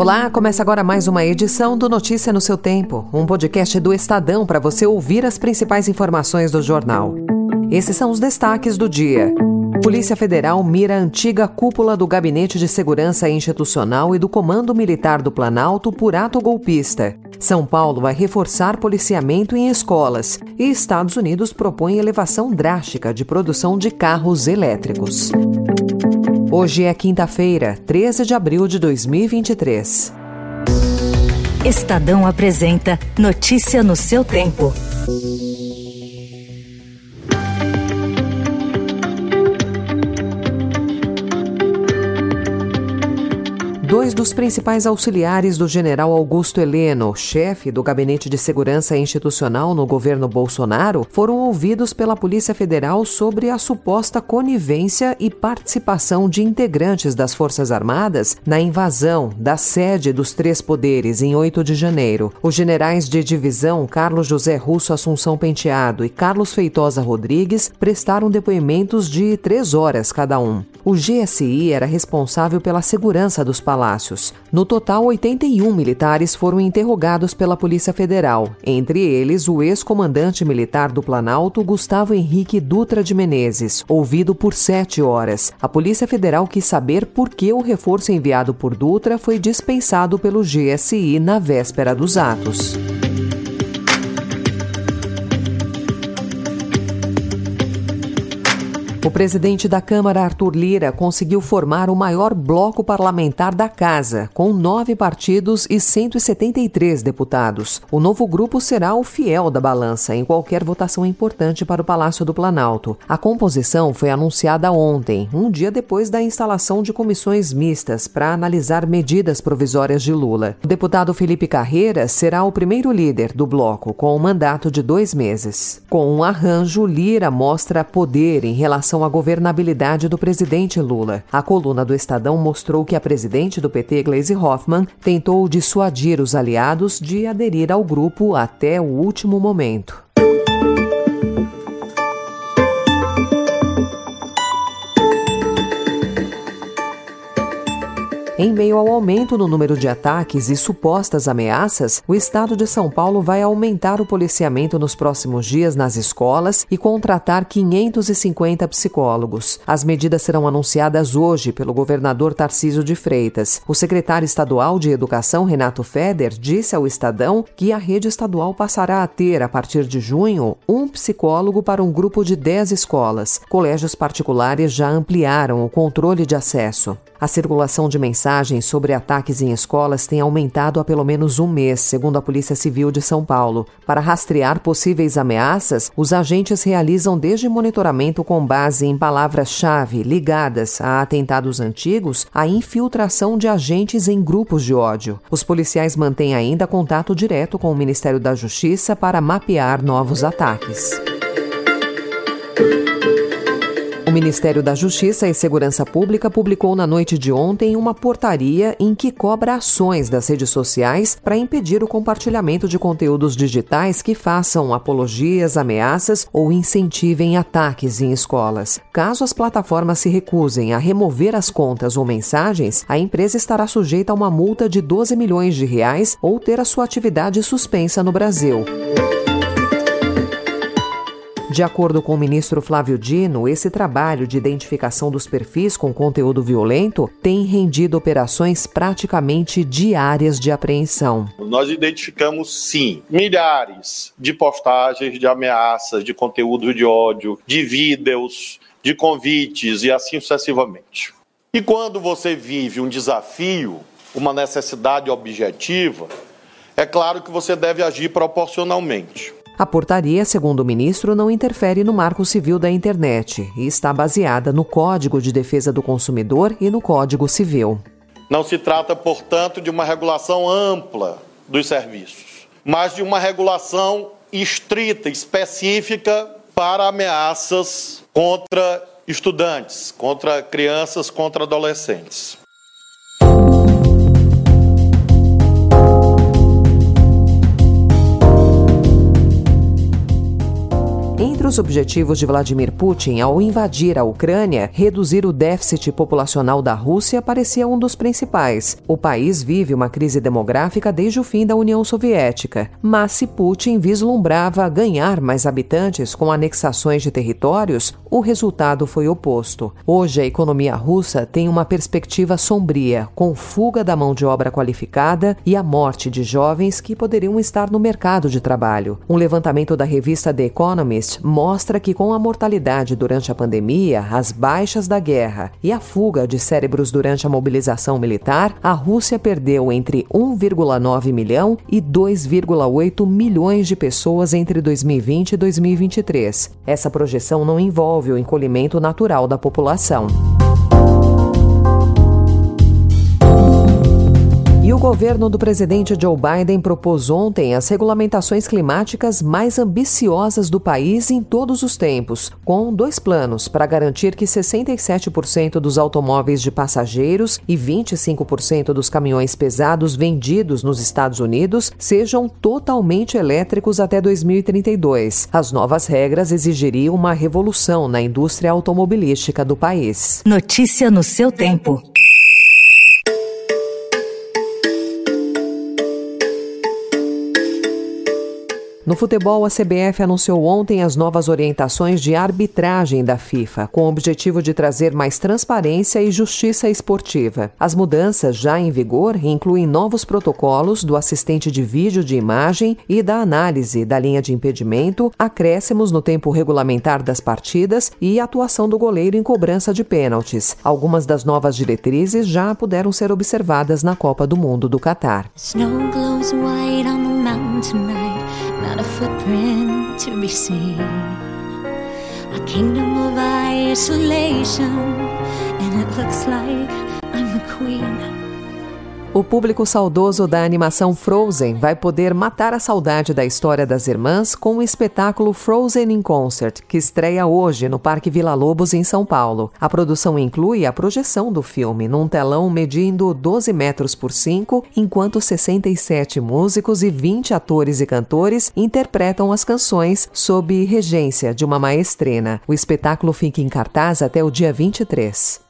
Olá, começa agora mais uma edição do Notícia no seu Tempo, um podcast do Estadão para você ouvir as principais informações do jornal. Esses são os destaques do dia. Polícia Federal mira a antiga cúpula do Gabinete de Segurança Institucional e do Comando Militar do Planalto por ato golpista. São Paulo vai reforçar policiamento em escolas e Estados Unidos propõe elevação drástica de produção de carros elétricos. Hoje é quinta-feira, 13 de abril de 2023. Estadão apresenta Notícia no seu tempo. Dois dos principais auxiliares do general Augusto Heleno, chefe do Gabinete de Segurança Institucional no governo Bolsonaro, foram ouvidos pela Polícia Federal sobre a suposta conivência e participação de integrantes das Forças Armadas na invasão da sede dos três poderes em 8 de janeiro. Os generais de divisão Carlos José Russo Assunção Penteado e Carlos Feitosa Rodrigues prestaram depoimentos de três horas cada um. O GSI era responsável pela segurança dos palácios palácios. No total, 81 militares foram interrogados pela Polícia Federal, entre eles o ex-comandante militar do Planalto, Gustavo Henrique Dutra de Menezes, ouvido por sete horas. A Polícia Federal quis saber por que o reforço enviado por Dutra foi dispensado pelo GSI na véspera dos atos. O presidente da Câmara, Arthur Lira, conseguiu formar o maior bloco parlamentar da Casa, com nove partidos e 173 deputados. O novo grupo será o fiel da balança em qualquer votação importante para o Palácio do Planalto. A composição foi anunciada ontem, um dia depois da instalação de comissões mistas para analisar medidas provisórias de Lula. O deputado Felipe Carreira será o primeiro líder do bloco, com um mandato de dois meses. Com um arranjo, Lira mostra poder em relação relação à governabilidade do presidente Lula. A coluna do Estadão mostrou que a presidente do PT, Gleisi Hoffmann, tentou dissuadir os aliados de aderir ao grupo até o último momento. Em meio ao aumento no número de ataques e supostas ameaças, o estado de São Paulo vai aumentar o policiamento nos próximos dias nas escolas e contratar 550 psicólogos. As medidas serão anunciadas hoje pelo governador Tarcísio de Freitas. O secretário estadual de Educação, Renato Feder, disse ao Estadão que a rede estadual passará a ter, a partir de junho, um psicólogo para um grupo de 10 escolas. Colégios particulares já ampliaram o controle de acesso. A circulação de mensagens sobre ataques em escolas tem aumentado há pelo menos um mês, segundo a Polícia Civil de São Paulo. Para rastrear possíveis ameaças, os agentes realizam desde monitoramento com base em palavras-chave ligadas a atentados antigos à infiltração de agentes em grupos de ódio. Os policiais mantêm ainda contato direto com o Ministério da Justiça para mapear novos ataques. O Ministério da Justiça e Segurança Pública publicou na noite de ontem uma portaria em que cobra ações das redes sociais para impedir o compartilhamento de conteúdos digitais que façam apologias, ameaças ou incentivem ataques em escolas. Caso as plataformas se recusem a remover as contas ou mensagens, a empresa estará sujeita a uma multa de 12 milhões de reais ou ter a sua atividade suspensa no Brasil. De acordo com o ministro Flávio Dino, esse trabalho de identificação dos perfis com conteúdo violento tem rendido operações praticamente diárias de apreensão. Nós identificamos, sim, milhares de postagens de ameaças, de conteúdo de ódio, de vídeos, de convites e assim sucessivamente. E quando você vive um desafio, uma necessidade objetiva, é claro que você deve agir proporcionalmente. A portaria, segundo o ministro, não interfere no marco civil da internet e está baseada no Código de Defesa do Consumidor e no Código Civil. Não se trata, portanto, de uma regulação ampla dos serviços, mas de uma regulação estrita, específica para ameaças contra estudantes, contra crianças, contra adolescentes. Os objetivos de Vladimir Putin ao invadir a Ucrânia, reduzir o déficit populacional da Rússia parecia um dos principais. O país vive uma crise demográfica desde o fim da União Soviética, mas se Putin vislumbrava ganhar mais habitantes com anexações de territórios, o resultado foi oposto. Hoje a economia russa tem uma perspectiva sombria, com fuga da mão de obra qualificada e a morte de jovens que poderiam estar no mercado de trabalho. Um levantamento da revista The Economist mostra que com a mortalidade durante a pandemia, as baixas da guerra e a fuga de cérebros durante a mobilização militar, a Rússia perdeu entre 1,9 milhão e 2,8 milhões de pessoas entre 2020 e 2023. Essa projeção não envolve o encolhimento natural da população. Governo do presidente Joe Biden propôs ontem as regulamentações climáticas mais ambiciosas do país em todos os tempos, com dois planos para garantir que 67% dos automóveis de passageiros e 25% dos caminhões pesados vendidos nos Estados Unidos sejam totalmente elétricos até 2032. As novas regras exigiriam uma revolução na indústria automobilística do país. Notícia no seu tempo. No futebol, a CBF anunciou ontem as novas orientações de arbitragem da FIFA, com o objetivo de trazer mais transparência e justiça esportiva. As mudanças já em vigor incluem novos protocolos do assistente de vídeo de imagem e da análise da linha de impedimento, acréscimos no tempo regulamentar das partidas e atuação do goleiro em cobrança de pênaltis. Algumas das novas diretrizes já puderam ser observadas na Copa do Mundo do Catar. Snow glows white on the mountain not a footprint to be seen. A kingdom of isolation, and it looks like I'm the queen. O público saudoso da animação Frozen vai poder matar a saudade da história das irmãs com o espetáculo Frozen in Concert, que estreia hoje no Parque Vila Lobos, em São Paulo. A produção inclui a projeção do filme num telão medindo 12 metros por 5, enquanto 67 músicos e 20 atores e cantores interpretam as canções sob regência de uma maestrina. O espetáculo fica em cartaz até o dia 23.